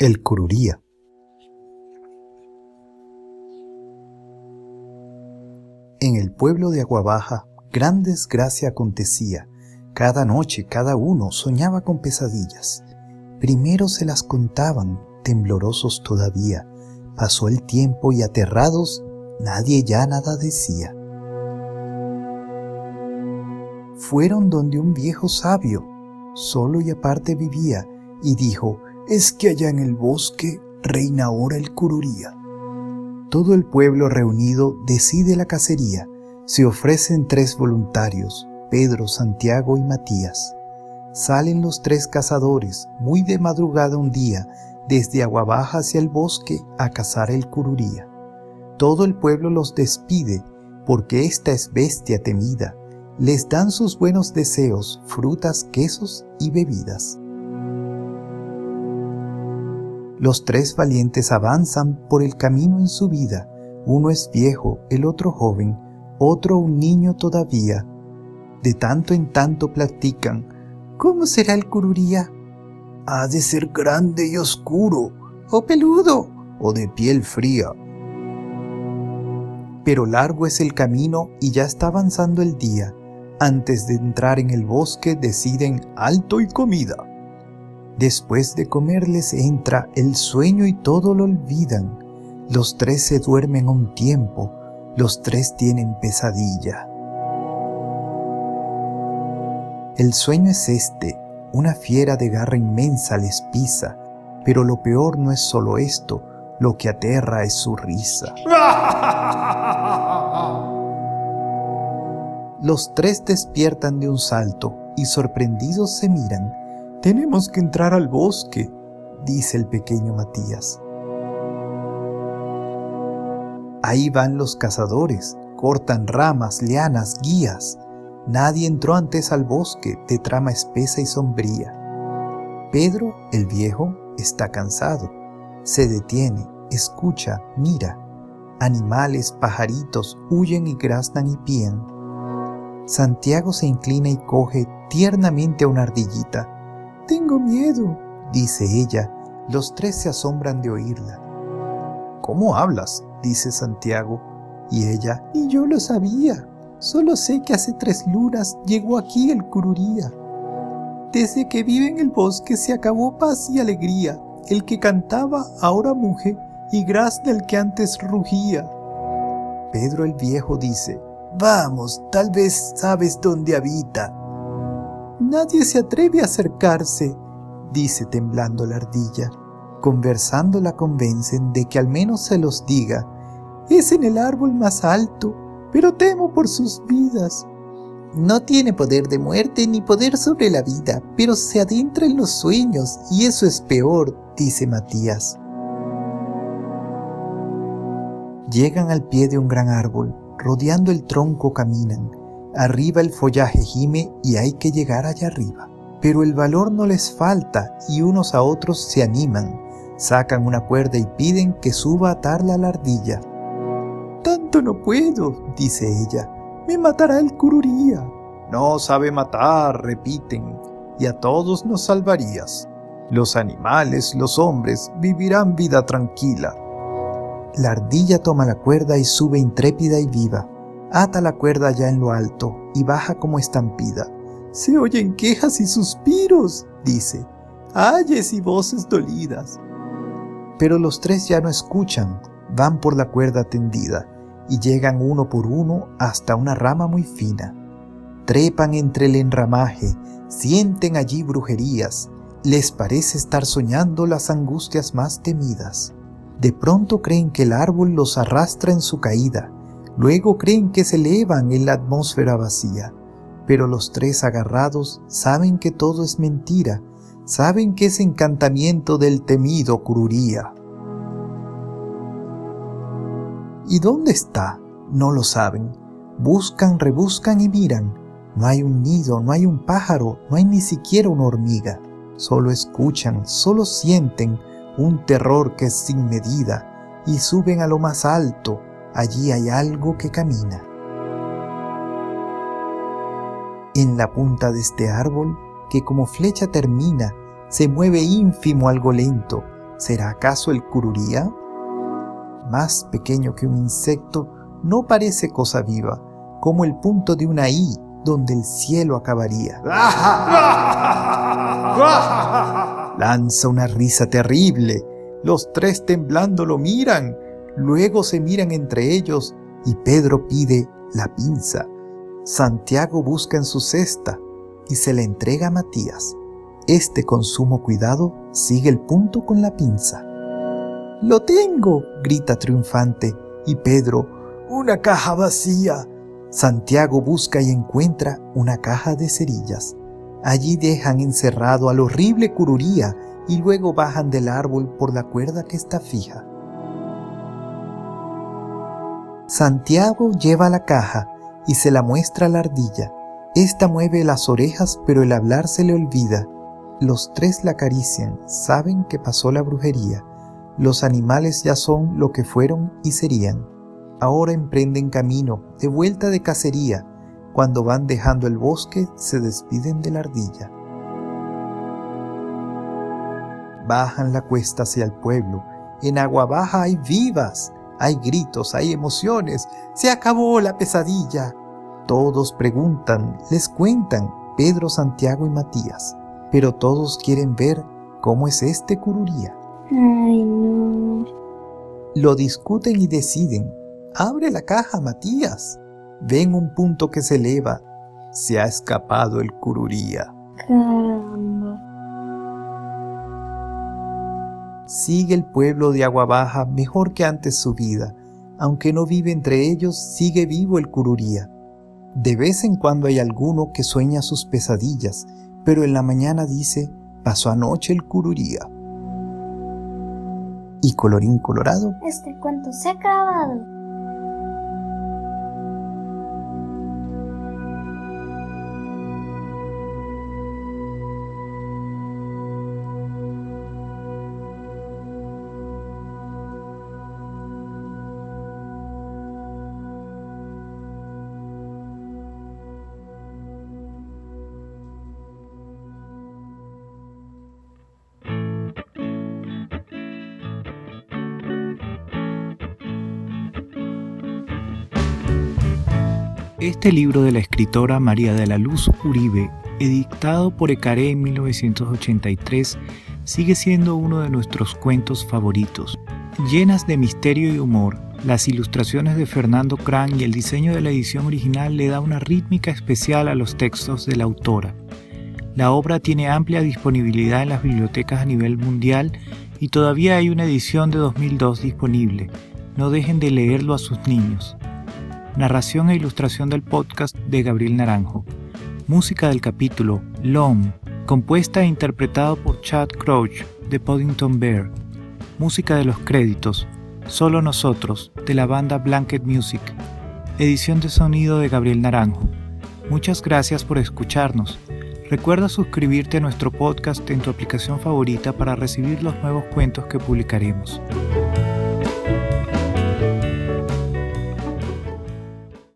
El cururía. En el pueblo de Aguabaja, gran desgracia acontecía. Cada noche cada uno soñaba con pesadillas. Primero se las contaban, temblorosos todavía. Pasó el tiempo y aterrados, nadie ya nada decía. Fueron donde un viejo sabio, solo y aparte vivía, y dijo, es que allá en el bosque reina ahora el cururía. Todo el pueblo reunido decide la cacería. Se ofrecen tres voluntarios, Pedro, Santiago y Matías. Salen los tres cazadores, muy de madrugada un día, desde Aguabaja hacia el bosque a cazar el cururía. Todo el pueblo los despide, porque esta es bestia temida. Les dan sus buenos deseos, frutas, quesos y bebidas. Los tres valientes avanzan por el camino en su vida. Uno es viejo, el otro joven, otro un niño todavía. De tanto en tanto platican. ¿Cómo será el cururía? Ha de ser grande y oscuro, o peludo, o de piel fría. Pero largo es el camino y ya está avanzando el día. Antes de entrar en el bosque deciden alto y comida. Después de comer les entra el sueño y todo lo olvidan. Los tres se duermen un tiempo, los tres tienen pesadilla. El sueño es este, una fiera de garra inmensa les pisa, pero lo peor no es solo esto, lo que aterra es su risa. Los tres despiertan de un salto y sorprendidos se miran tenemos que entrar al bosque, dice el pequeño Matías. Ahí van los cazadores, cortan ramas, lianas, guías. Nadie entró antes al bosque de trama espesa y sombría. Pedro, el viejo, está cansado. Se detiene, escucha, mira. Animales, pajaritos huyen y graznan y pían. Santiago se inclina y coge tiernamente a una ardillita tengo miedo, dice ella. Los tres se asombran de oírla. ¿Cómo hablas? dice Santiago. Y ella, y yo lo sabía. Solo sé que hace tres lunas llegó aquí el cururía. Desde que vive en el bosque se acabó paz y alegría. El que cantaba ahora muge y grazna el que antes rugía. Pedro el viejo dice, Vamos, tal vez sabes dónde habita. Nadie se atreve a acercarse, dice temblando la ardilla. Conversando la convencen de que al menos se los diga. Es en el árbol más alto, pero temo por sus vidas. No tiene poder de muerte ni poder sobre la vida, pero se adentra en los sueños y eso es peor, dice Matías. Llegan al pie de un gran árbol, rodeando el tronco caminan, Arriba el follaje gime y hay que llegar allá arriba. Pero el valor no les falta y unos a otros se animan. Sacan una cuerda y piden que suba a atarla a la ardilla. Tanto no puedo, dice ella. Me matará el cururía. No sabe matar, repiten, y a todos nos salvarías. Los animales, los hombres, vivirán vida tranquila. La ardilla toma la cuerda y sube intrépida y viva. Ata la cuerda ya en lo alto y baja como estampida. Se oyen quejas y suspiros, dice, ayes y voces dolidas. Pero los tres ya no escuchan, van por la cuerda tendida y llegan uno por uno hasta una rama muy fina. Trepan entre el enramaje, sienten allí brujerías, les parece estar soñando las angustias más temidas. De pronto creen que el árbol los arrastra en su caída, Luego creen que se elevan en la atmósfera vacía, pero los tres agarrados saben que todo es mentira, saben que es encantamiento del temido cururía. ¿Y dónde está? No lo saben. Buscan, rebuscan y miran. No hay un nido, no hay un pájaro, no hay ni siquiera una hormiga. Solo escuchan, solo sienten un terror que es sin medida y suben a lo más alto, allí hay algo que camina. En la punta de este árbol, que como flecha termina, se mueve ínfimo algo lento, ¿Será acaso el cururía? Más pequeño que un insecto, no parece cosa viva, como el punto de una I donde el cielo acabaría. Lanza una risa terrible. Los tres temblando lo miran. Luego se miran entre ellos y Pedro pide la pinza. Santiago busca en su cesta y se la entrega a Matías. Este con sumo cuidado sigue el punto con la pinza. ¡Lo tengo! grita triunfante y Pedro, una caja vacía. Santiago busca y encuentra una caja de cerillas. Allí dejan encerrado al horrible cururía y luego bajan del árbol por la cuerda que está fija. Santiago lleva la caja y se la muestra a la ardilla. Esta mueve las orejas pero el hablar se le olvida. Los tres la acarician, saben que pasó la brujería. Los animales ya son lo que fueron y serían. Ahora emprenden camino, de vuelta de cacería. Cuando van dejando el bosque, se despiden de la ardilla. Bajan la cuesta hacia el pueblo. En agua baja hay vivas, hay gritos, hay emociones. Se acabó la pesadilla. Todos preguntan, les cuentan, Pedro, Santiago y Matías. Pero todos quieren ver cómo es este cururía. Ay, no. Lo discuten y deciden. Abre la caja, Matías. Ven un punto que se eleva. Se ha escapado el cururía. Caramba. Sigue el pueblo de Agua Baja mejor que antes su vida. Aunque no vive entre ellos, sigue vivo el cururía. De vez en cuando hay alguno que sueña sus pesadillas, pero en la mañana dice, pasó anoche el cururía. Y colorín colorado, Este cuento se ha acabado. Este libro de la escritora María de la Luz Uribe, editado por Ecaré en 1983, sigue siendo uno de nuestros cuentos favoritos. Llenas de misterio y humor, las ilustraciones de Fernando Cran y el diseño de la edición original le da una rítmica especial a los textos de la autora. La obra tiene amplia disponibilidad en las bibliotecas a nivel mundial y todavía hay una edición de 2002 disponible. No dejen de leerlo a sus niños. Narración e ilustración del podcast de Gabriel Naranjo. Música del capítulo Long, compuesta e interpretado por Chad Crouch de Poddington Bear. Música de los créditos Solo Nosotros de la banda Blanket Music. Edición de sonido de Gabriel Naranjo. Muchas gracias por escucharnos. Recuerda suscribirte a nuestro podcast en tu aplicación favorita para recibir los nuevos cuentos que publicaremos.